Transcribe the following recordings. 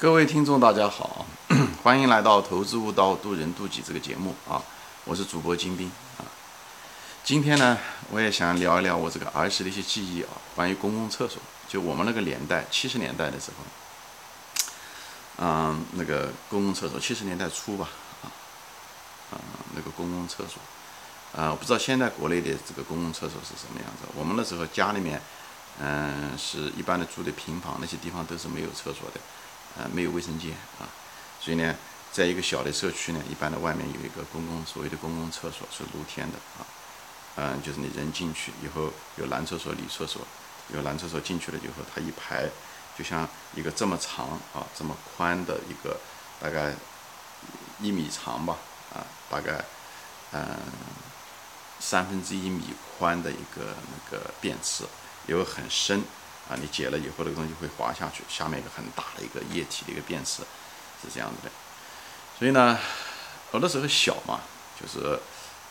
各位听众，大家好，欢迎来到《投资悟道，渡人渡己》这个节目啊！我是主播金兵啊。今天呢，我也想聊一聊我这个儿时的一些记忆啊，关于公共厕所。就我们那个年代，七十年代的时候，嗯，那个公共厕所，七十年代初吧，啊，嗯，那个公共厕所，啊，我不知道现在国内的这个公共厕所是什么样子。我们那时候家里面，嗯，是一般的住的平房，那些地方都是没有厕所的。呃，没有卫生间啊，所以呢，在一个小的社区呢，一般的外面有一个公共所谓的公共厕所是露天的啊，嗯，就是你人进去以后有男厕所、女厕所，有男厕所进去了以后，它一排就像一个这么长啊、这么宽的一个大概一米长吧啊，大概嗯三分之一米宽的一个那个便池，有很深。啊，你解了以后，那个东西会滑下去，下面一个很大的一个液体的一个便池，是这样子的。所以呢，我那时候小嘛，就是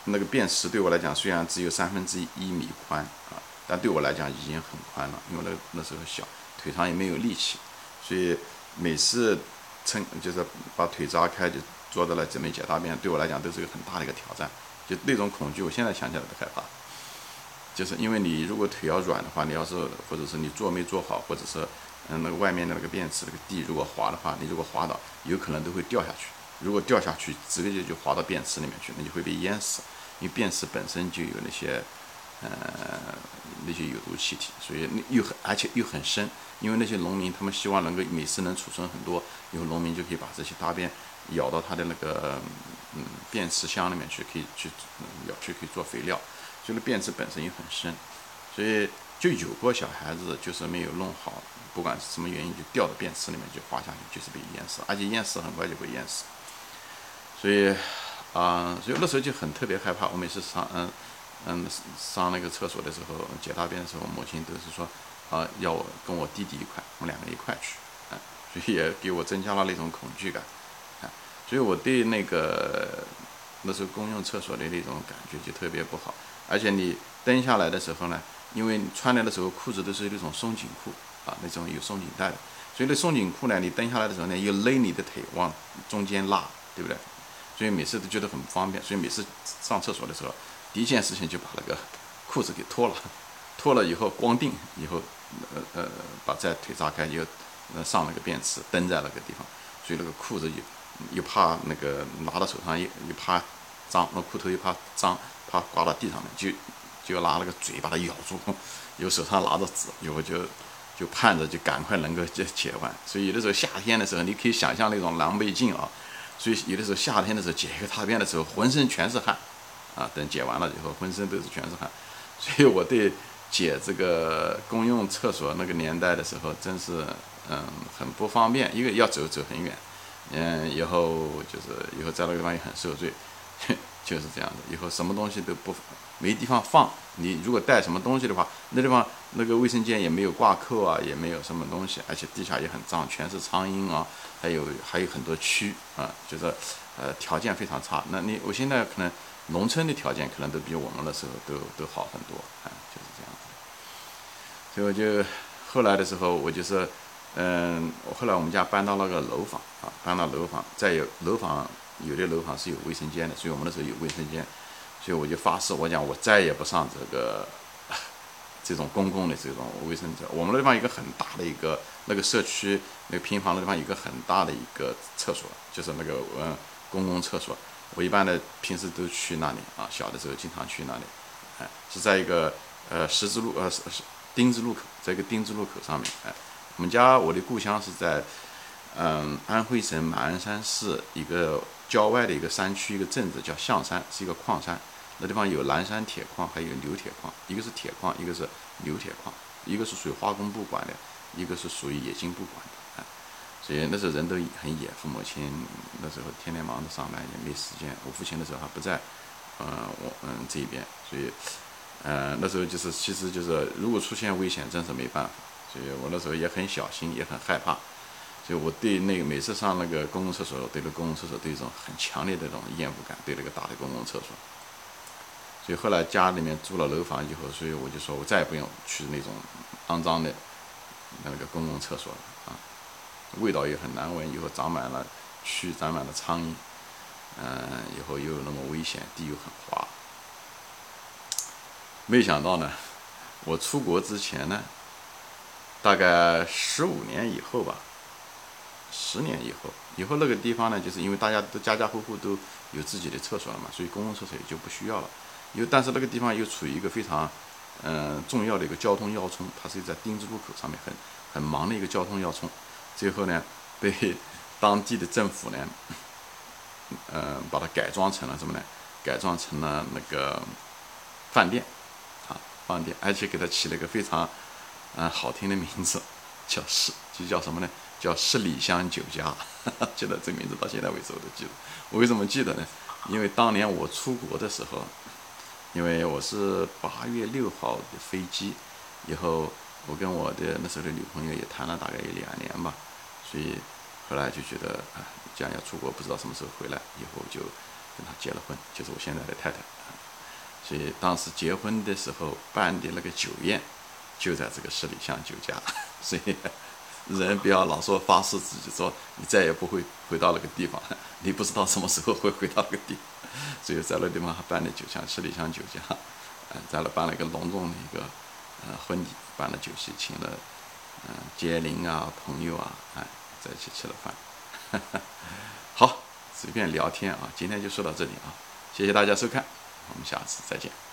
那个便池对我来讲，虽然只有三分之一米宽啊，但对我来讲已经很宽了，因为那那时候小，腿上也没有力气，所以每次撑就是把腿扎开，就坐在那准备解大便，对我来讲都是一个很大的一个挑战，就那种恐惧，我现在想起来都害怕。就是因为你如果腿要软的话，你要是或者是你坐没坐好，或者是嗯那个外面的那个便池那个地如果滑的话，你如果滑倒，有可能都会掉下去。如果掉下去，直接就滑到便池里面去，那就会被淹死。因为便池本身就有那些呃那些有毒气体，所以那又很而且又很深。因为那些农民他们希望能够每次能储存很多，以后农民就可以把这些大便舀到他的那个嗯便池箱里面去，可以去舀去可以做肥料。就是便池本身也很深，所以就有过小孩子就是没有弄好，不管是什么原因就掉到便池里面就滑下去，就是被淹死，而且淹死很快就会淹死。所以啊，所以那时候就很特别害怕。我每次上嗯嗯上那个厕所的时候解大便的时候，母亲都是说啊要我跟我弟弟一块，我们两个一块去，啊，所以也给我增加了那种恐惧感，啊，所以我对那个那时候公用厕所的那种感觉就特别不好。而且你蹬下来的时候呢，因为穿来的时候裤子都是那种松紧裤啊，那种有松紧带的，所以那松紧裤呢，你蹬下来的时候呢，又勒你的腿往中间拉，对不对？所以每次都觉得很不方便，所以每次上厕所的时候，第一件事情就把那个裤子给脱了，脱了以后光腚，以后呃呃把在腿扎开，又上了个便池，蹬在那个地方，所以那个裤子又又怕那个拿到手上又又怕脏，那裤头又怕脏。怕挂到地上面，就就拿那个嘴把它咬住，有手上拿着纸，以后就就盼着就赶快能够解解完。所以有的时候夏天的时候，你可以想象那种狼狈劲啊。所以有的时候夏天的时候解一个大便的时候，浑身全是汗啊。等解完了以后，浑身都是全是汗。所以我对解这个公用厕所那个年代的时候，真是嗯很不方便。一个要走走很远，嗯，以后就是以后在那个地方也很受罪。就是这样的，以后什么东西都不没地方放。你如果带什么东西的话，那地方那个卫生间也没有挂扣啊，也没有什么东西，而且地下也很脏，全是苍蝇啊，还有还有很多蛆啊，就是呃条件非常差。那你我现在可能农村的条件可能都比我们那时候都都好很多啊，就是这样子。所以我就后来的时候，我就是嗯，后来我们家搬到那个楼房啊，搬到楼房，再有楼房。有的楼房是有卫生间的，所以我们那时候有卫生间，所以我就发誓，我讲我再也不上这个 这种公共的这种卫生间。我们那地方一个很大的一个那个社区那个平房的地方，一个很大的一个厕所，就是那个嗯公共厕所。我一般的平时都去那里啊，小的时候经常去那里，哎，是在一个呃十字路呃是是丁字路口，在一个丁字路口上面，哎，我们家我的故乡是在嗯安徽省马鞍山市一个。郊外的一个山区，一个镇子叫象山，是一个矿山。那地方有蓝山铁矿，还有硫铁矿。一个是铁矿，一个是硫铁矿。一个是属于化工部管的，一个是属于冶金部管的。啊，所以那时候人都很野，父母亲那时候天天忙着上班，也没时间。我父亲那时候还不在，嗯，我嗯这边，所以，嗯，那时候就是，其实就是，如果出现危险，真是没办法。所以我那时候也很小心，也很害怕。所以我对那个每次上那个公共厕所，对那公共厕所都有一种很强烈的这种厌恶感，对那个大的公共厕所。所以后来家里面住了楼房以后，所以我就说我再也不用去那种肮脏的那个公共厕所了啊。味道也很难闻，以后长满了蛆，长满了苍蝇，嗯，以后又有那么危险，地又很滑。没想到呢，我出国之前呢，大概十五年以后吧，十年以后，以后那个地方呢，就是因为大家都家家户户都有自己的厕所了嘛，所以公共厕所也就不需要了。又但是那个地方又处于一个非常嗯重要的一个交通要冲，它是在丁字路口上面很很忙的一个交通要冲。最后呢，被当地的政府呢，嗯，把它改装成了什么呢？改装成了那个饭店。啊饭店，而且给它起了一个非常，嗯，好听的名字，叫十，就叫什么呢？叫十里香酒家。记得这名字到现在为止我都记得。我为什么记得呢？因为当年我出国的时候，因为我是八月六号的飞机，以后我跟我的那时候的女朋友也谈了大概有两年吧，所以后来就觉得啊，既然要出国，不知道什么时候回来，以后就跟她结了婚，就是我现在的太太。所以当时结婚的时候办的那个酒宴，就在这个十里香酒家。所以人不要老说发誓自己说你再也不会回到那个地方，你不知道什么时候会回到那个地方。所以在那地方还办了酒香十里香酒家，嗯，在那办了一个隆重的一个呃婚礼，办了酒席，请了嗯结邻啊朋友啊，哎在一起吃了饭。好，随便聊天啊，今天就说到这里啊，谢谢大家收看。我们下次再见。